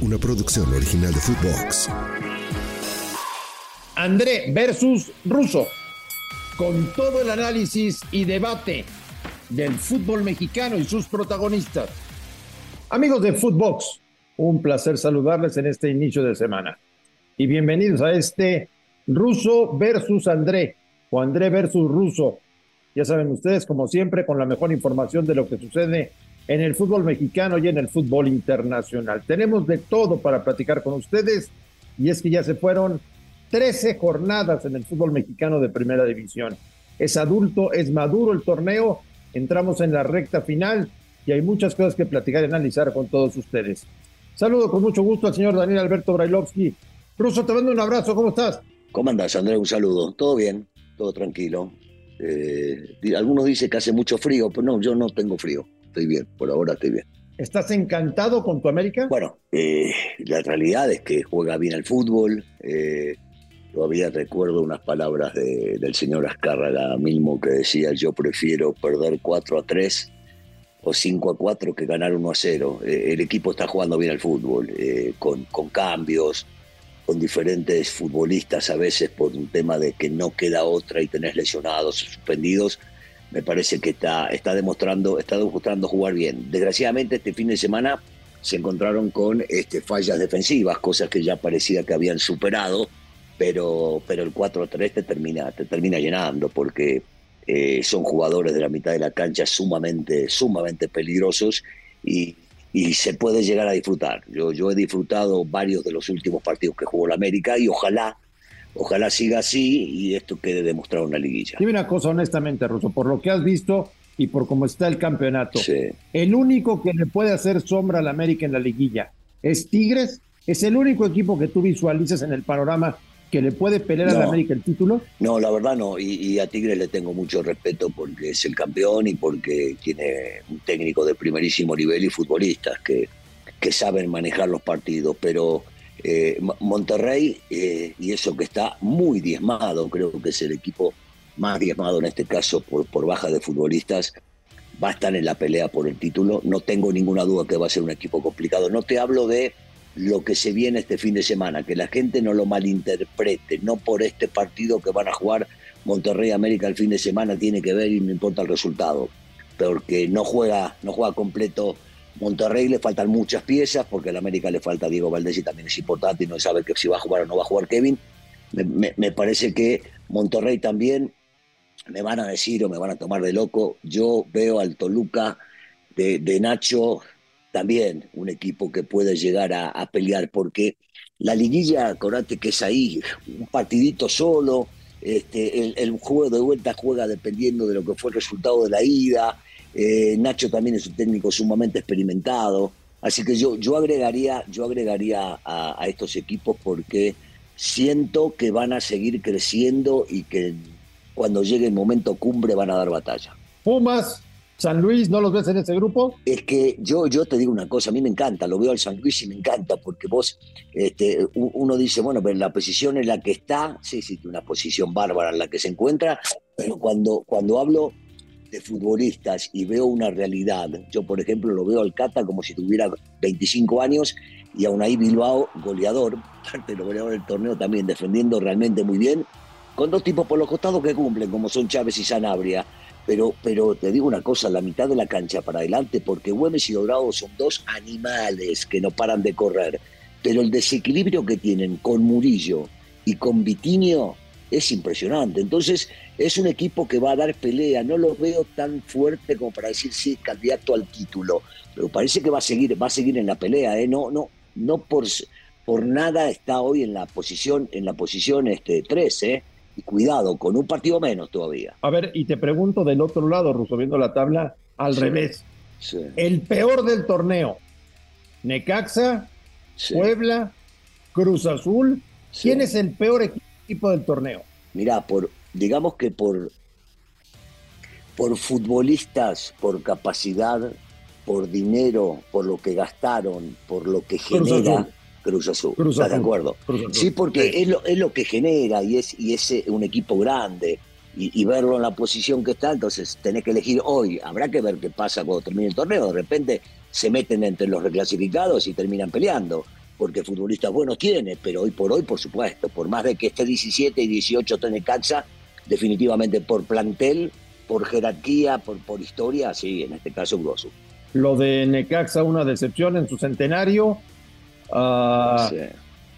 una producción original de Footbox. André versus Russo, con todo el análisis y debate del fútbol mexicano y sus protagonistas. Amigos de Footbox, un placer saludarles en este inicio de semana. Y bienvenidos a este Russo versus André, o André versus Russo. Ya saben ustedes, como siempre, con la mejor información de lo que sucede en el fútbol mexicano y en el fútbol internacional. Tenemos de todo para platicar con ustedes y es que ya se fueron 13 jornadas en el fútbol mexicano de primera división. Es adulto, es maduro el torneo, entramos en la recta final y hay muchas cosas que platicar y analizar con todos ustedes. Saludo con mucho gusto al señor Daniel Alberto Brailovsky. Ruso, te mando un abrazo, ¿cómo estás? ¿Cómo andás, Andrés? Un saludo. ¿Todo bien? ¿Todo tranquilo? Eh, algunos dicen que hace mucho frío, pero no, yo no tengo frío estoy bien, por ahora estoy bien. ¿Estás encantado con tu América? Bueno, eh, la realidad es que juega bien al fútbol. Eh, todavía recuerdo unas palabras del señor Azcárraga mismo que decía: Yo prefiero perder 4 a 3 o 5 a 4 que ganar 1 a 0. Eh, el equipo está jugando bien al fútbol, con, con cambios, con diferentes futbolistas a veces por un tema de que no queda otra y tenés lesionados o suspendidos me parece que está, está demostrando, está demostrando jugar bien. Desgraciadamente este fin de semana se encontraron con este, fallas defensivas, cosas que ya parecía que habían superado, pero, pero el 4-3 te termina, te termina llenando porque eh, son jugadores de la mitad de la cancha sumamente, sumamente peligrosos y, y, se puede llegar a disfrutar. Yo, yo he disfrutado varios de los últimos partidos que jugó la América y ojalá Ojalá siga así y esto quede demostrado en la liguilla. Dime una cosa honestamente, Russo, por lo que has visto y por cómo está el campeonato, el único que le puede hacer sombra al América en la liguilla es Tigres. ¿Es el único equipo que tú visualizas en el panorama que le puede pelear al América el título? No, la verdad no. Y, a Tigres le tengo mucho respeto porque es el campeón y porque tiene un técnico de primerísimo nivel y futbolistas que, que saben manejar los partidos. Pero eh, Monterrey, eh, y eso que está muy diezmado, creo que es el equipo más diezmado en este caso por, por baja de futbolistas, va a estar en la pelea por el título. No tengo ninguna duda que va a ser un equipo complicado. No te hablo de lo que se viene este fin de semana, que la gente no lo malinterprete, no por este partido que van a jugar Monterrey América el fin de semana tiene que ver y no importa el resultado, porque no juega, no juega completo Monterrey le faltan muchas piezas, porque al América le falta Diego Valdés y también es importante y no sabe que si va a jugar o no va a jugar Kevin. Me, parece que Monterrey también me van a decir o me van a tomar de loco. Yo veo al Toluca de, Nacho también un equipo que puede llegar a, pelear, porque la liguilla, acordate que es ahí, un partidito solo, este, el, juego de vuelta juega dependiendo de lo que fue el resultado de la ida, eh, Nacho también es un técnico sumamente experimentado. Así que yo, yo agregaría, yo agregaría a, estos equipos porque siento que van a seguir creciendo y que cuando llegue el momento cumbre van a dar batalla. Pumas, San Luis, ¿no los ves en ese grupo? Es que yo, yo te digo una cosa, a mí me encanta, lo veo al San Luis y me encanta, porque vos, este, uno dice, bueno, pero la posición en la que está, sí, sí, una posición bárbara en la que se encuentra, pero cuando, cuando hablo de futbolistas y veo una realidad. Yo, por ejemplo, lo veo al Cata como si tuviera 25 años y aún ahí Bilbao, goleador, parte de los goleadores del torneo también, defendiendo realmente muy bien, con dos tipos por los costados que cumplen, como son Chávez y Sanabria. Pero, pero te digo una cosa, la mitad de la cancha para adelante, porque Güemes y Dorado son dos animales que no paran de correr. Pero el desequilibrio que tienen con Murillo y con Vitinho es impresionante. Entonces, es un equipo que va a dar pelea. No lo veo tan fuerte como para decir sí, candidato al título. Pero parece que va a seguir, va a seguir en la pelea, ¿eh? No, no, no por, por nada está hoy en la posición, en la posición este, 3, ¿eh? Y cuidado, con un partido menos todavía. A ver, y te pregunto del otro lado, Russo, viendo la tabla al revés. El peor del torneo. Necaxa, Puebla, Cruz Azul. ¿Quién es el peor equipo? Tipo del torneo? Mira, por, digamos que por, por futbolistas, por capacidad, por dinero, por lo que gastaron, por lo que genera. Cruz Azul. ¿Estás de acuerdo? Sí, porque Es, lo, es lo que genera y es, y es eh, un equipo grande. Y, verlo en la posición que está, entonces tenés que elegir hoy. Habrá que ver qué pasa cuando termine el torneo. De repente se meten entre los reclasificados y terminan peleando porque futbolistas buenos tiene, pero hoy por hoy, por supuesto, por más de que esté 17 y 18 tiene Caxa, definitivamente por plantel, por jerarquía, por, por historia, sí, en este caso Grosso. Lo de Necaxa, una decepción en su centenario. Ah,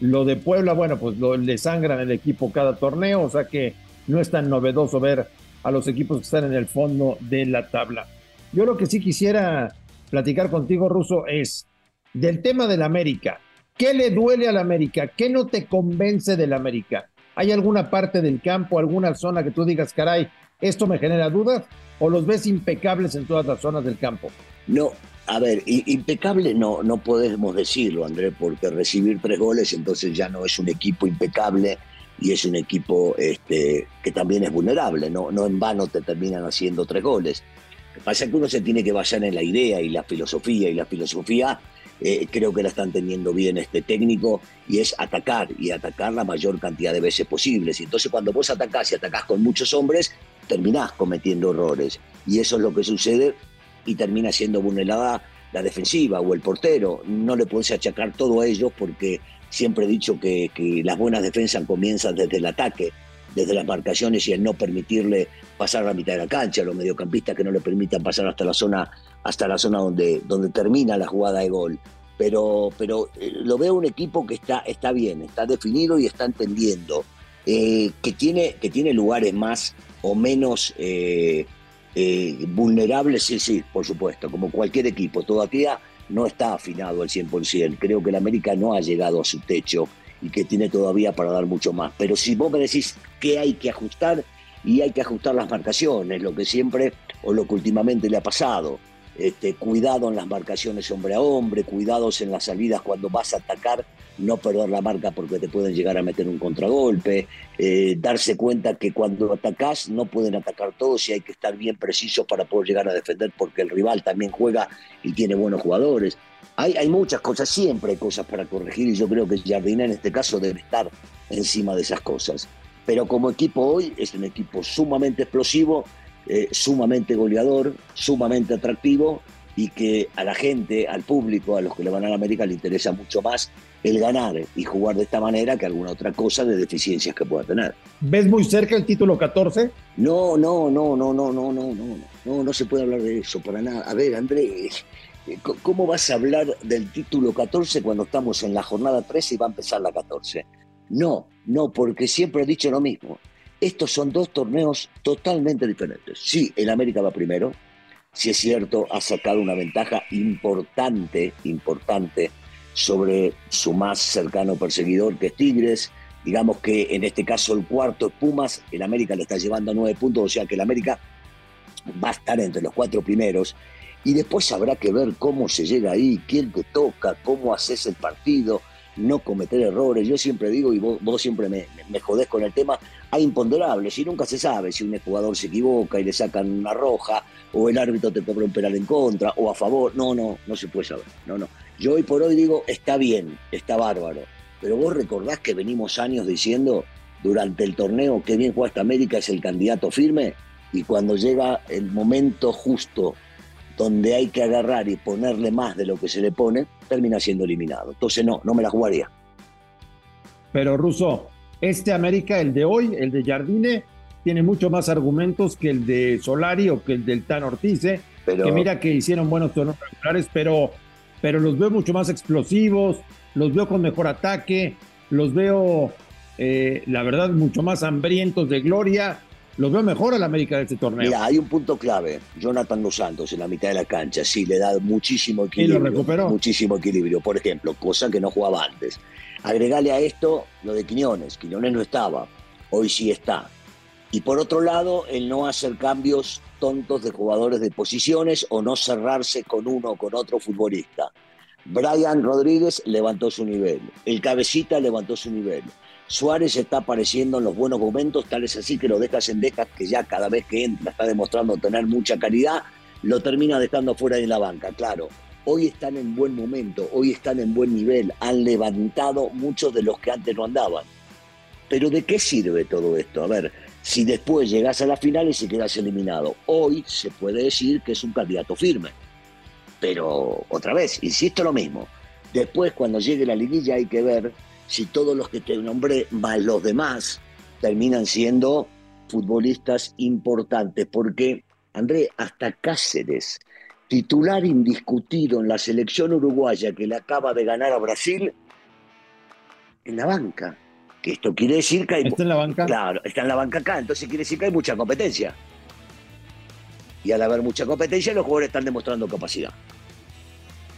lo de Puebla, bueno, pues lo, le sangran el equipo cada torneo, o sea que no es tan novedoso ver a los equipos que están en el fondo de la tabla. Yo lo que sí quisiera platicar contigo, Ruso, es del tema del América. ¿Qué le duele al América? ¿Qué no te convence del América? ¿Hay alguna parte del campo, alguna zona que tú digas, caray, esto me genera dudas? ¿O los ves impecables en todas las zonas del campo? No, a ver, impecable no, no podemos decirlo, André, porque recibir tres goles entonces ya no es un equipo impecable y es un equipo este, que también es vulnerable, no, no en vano te terminan haciendo tres goles. Lo que pasa es que uno se tiene que basar en la idea y la filosofía, y la filosofía eh, creo que la están teniendo bien este técnico, y es atacar, y atacar la mayor cantidad de veces posibles. Y entonces cuando vos atacás y atacás con muchos hombres, terminás cometiendo errores. Y eso es lo que sucede y termina siendo vulnerada la defensiva o el portero. No le puedes achacar todo a ellos porque siempre he dicho que, que las buenas defensas comienzan desde el ataque desde las marcaciones y el no permitirle pasar a la mitad de la cancha, los mediocampistas que no le permitan pasar hasta la zona, hasta la zona donde, donde termina la jugada de gol. Pero, pero eh, lo veo un equipo que está, está bien, está definido y está entendiendo, eh, que, tiene, que tiene lugares más o menos eh, vulnerables, sí, sí, por supuesto, como cualquier equipo. Todavía no está afinado al 100%. Creo que el América no ha llegado a su techo y que tiene todavía para dar mucho más. Pero si vos me decís que hay que ajustar, y hay que ajustar las marcaciones, lo que siempre o lo que últimamente le ha pasado. Este, cuidado en las marcaciones hombre a hombre, cuidados en las salidas cuando vas a atacar, no perder la marca porque te pueden llegar a meter un contragolpe, eh, darse cuenta que cuando atacás no pueden atacar todos y hay que estar bien precisos para poder llegar a defender porque el rival también juega y tiene buenos jugadores. Hay, hay muchas cosas, siempre hay cosas para corregir y yo creo que Jardina en este caso debe estar encima de esas cosas. Pero como equipo hoy es un equipo sumamente explosivo, eh, sumamente goleador, sumamente atractivo y que a la gente, al público, a los que le van a la América le interesa mucho más el ganar y jugar de esta manera que alguna otra cosa de deficiencias que pueda tener. ¿Ves muy cerca el título 14? No, no, no, no, no, no, no, no, no, no se puede hablar de eso para nada. A ver, Andrés, eh, ¿Cómo vas a hablar del título 14 cuando estamos en la jornada 13 y va a empezar la 14? No, no, porque siempre he dicho lo mismo. Estos son dos torneos totalmente diferentes. Sí, el América va primero. Si es cierto, ha sacado una ventaja importante, importante sobre su más cercano perseguidor, que es Tigres. Digamos que en este caso el cuarto es Pumas, el América le está llevando nueve puntos, o sea que el América va a estar entre los cuatro primeros y después habrá que ver cómo se llega ahí, quién te toca, cómo haces el partido, no cometer errores. Yo siempre digo, y vos, siempre me, me, jodés con el tema, hay imponderables y nunca se sabe si un jugador se equivoca y le sacan una roja, o el árbitro te cobra un penal en contra, o a favor. No, no, no se puede saber. No, no. Yo hoy por hoy digo, está bien, está bárbaro. Pero vos recordás que venimos años diciendo durante el torneo que bien juega esta América es el candidato firme y cuando llega el momento justo donde hay que agarrar y ponerle más de lo que se le pone, termina siendo eliminado. Entonces no, no me la jugaría. Pero Russo, este América, el de hoy, el de Jardine, tiene mucho más argumentos que el de Solari o que el del Tan Ortiz, ¿eh? que mira que hicieron buenos torneos regulares, pero, pero los veo mucho más explosivos, los veo con mejor ataque, los veo, eh, la verdad, mucho más hambrientos de gloria lo veo mejor al América de este torneo. Mira, hay un punto clave. Jonathan Dos Santos en la mitad de la cancha, sí, le da muchísimo equilibrio. Y lo recuperó. Muchísimo equilibrio, por ejemplo, cosa que no jugaba antes. Agregale a esto lo de Quiñones. Quiñones no estaba, hoy sí está. Y por otro lado, el no hacer cambios tontos de jugadores de posiciones o no cerrarse con uno o con otro futbolista. Brian Rodríguez levantó su nivel, el cabecita levantó su nivel. Suárez está apareciendo en los buenos momentos, tal es así que lo dejas en dejas que ya cada vez que entra está demostrando tener mucha calidad, lo termina dejando fuera de la banca, claro. Hoy están en buen momento, hoy están en buen nivel, han levantado muchos de los que antes no andaban. Pero ¿de qué sirve todo esto? A ver, si después llegas a la final y quedas eliminado, hoy se puede decir que es un candidato firme. Pero otra vez, insisto lo mismo, Después, cuando llegue la liguilla, hay que ver si todos los que te nombré, más los demás, terminan siendo futbolistas importantes. Porque, André, hasta Cáceres, titular indiscutido en la selección uruguaya que le acaba de ganar a Brasil, en la banca. Que esto quiere decir que hay. ¿Está en la banca? Claro, está en la banca acá, entonces quiere decir que hay mucha competencia. Y al haber mucha competencia, los jugadores están demostrando capacidad.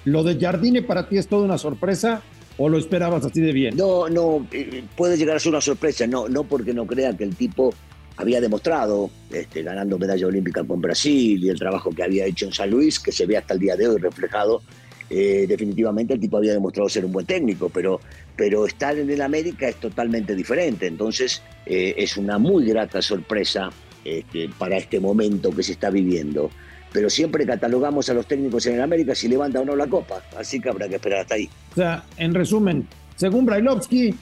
¿Lo de Jardine para ti es toda una sorpresa o lo esperabas así de bien? No, no, eh, puede llegar a ser una sorpresa, no, no porque no crea que el tipo había demostrado, este, ganando medalla olímpica con Brasil y el trabajo que había hecho en San Luis, que se ve hasta el día de hoy reflejado eh, definitivamente el tipo había demostrado ser un buen técnico, pero, pero estar en el América es totalmente diferente. Entonces eh, es una muy grata sorpresa este, para este momento que se está viviendo. Pero siempre catalogamos a los técnicos en el América si levanta o no la copa, así que habrá que esperar hasta ahí. O sea, en resumen, según Brailovsky,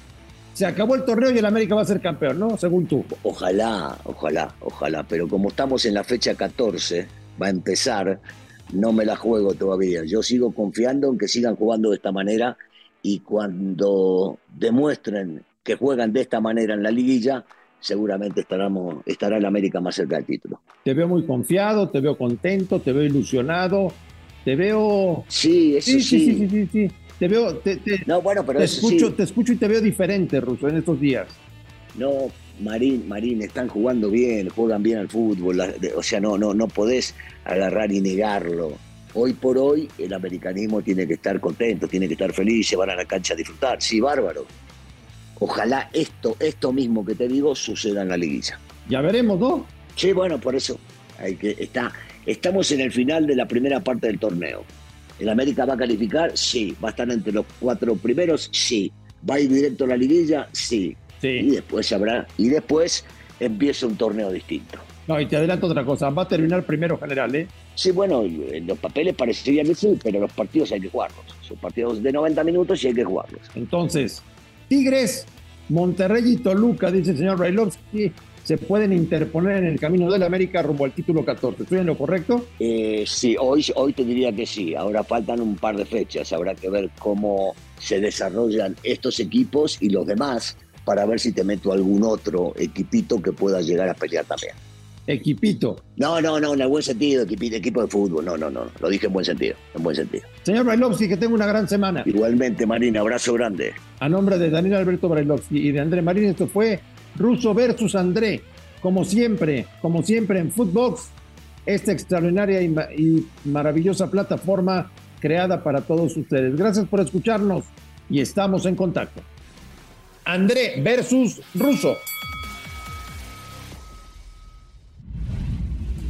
se acabó el torneo y el América va a ser campeón, ¿no? Según tú. Ojalá, ojalá, ojalá. Pero como estamos en la fecha 14, va a empezar no me la juego todavía. Yo sigo confiando en que sigan jugando de esta manera y cuando demuestren que juegan de esta manera en la liguilla, seguramente estaremos, estará el América más cerca del título. Te veo muy confiado, te veo contento, te veo ilusionado, te veo... Sí, eso sí. Sí, sí, sí, sí, sí. Te veo... Te, no, bueno, pero te escucho, te escucho y te veo diferente, Russo, en estos días. No, Marín, Marín, están jugando bien, juegan bien al fútbol, o sea, no, no, no podés agarrar y negarlo. Hoy por hoy el americanismo tiene que estar contento, tiene que estar feliz, se van a la cancha a disfrutar. Sí, bárbaro. Ojalá esto, esto mismo que te digo suceda en la liguilla. Ya veremos, ¿no? Sí, bueno, por eso hay que está, estamos en el final de la primera parte del torneo. ¿El América va a calificar? Sí. ¿Va a estar entre los cuatro primeros? Sí. ¿Va a ir directo a la liguilla? Sí. Y después habrá, y después empieza un torneo distinto. No, y te adelanto otra cosa, va a terminar primero general, ¿eh? Sí, bueno, en los papeles parecería que sí, pero los partidos hay que jugarlos. Son partidos de 90 minutos y hay que jugarlos. Entonces, Tigres, Monterrey y Toluca, dice el señor Brailovsky, se pueden interponer en el camino de la América rumbo al título 14. ¿Estoy en lo correcto? Eh, sí, hoy, hoy te diría que sí. Ahora faltan un par de fechas. Habrá que ver cómo se desarrollan estos equipos y los demás para ver si te meto algún otro equipito que pueda llegar a pelear también. Equipito. No, no, no, en el buen sentido, equipito, equipo de fútbol. No, no, no, lo dije en buen sentido, en buen sentido. Señor Brailovsky, que tenga una gran semana. Igualmente, Marín, abrazo grande. A nombre de Daniel Alberto Brailovsky y de André Marín, esto fue Russo versus André. Como siempre, como siempre en Footbox, esta extraordinaria y maravillosa plataforma creada para todos ustedes. Gracias por escucharnos y estamos en contacto. André versus Russo.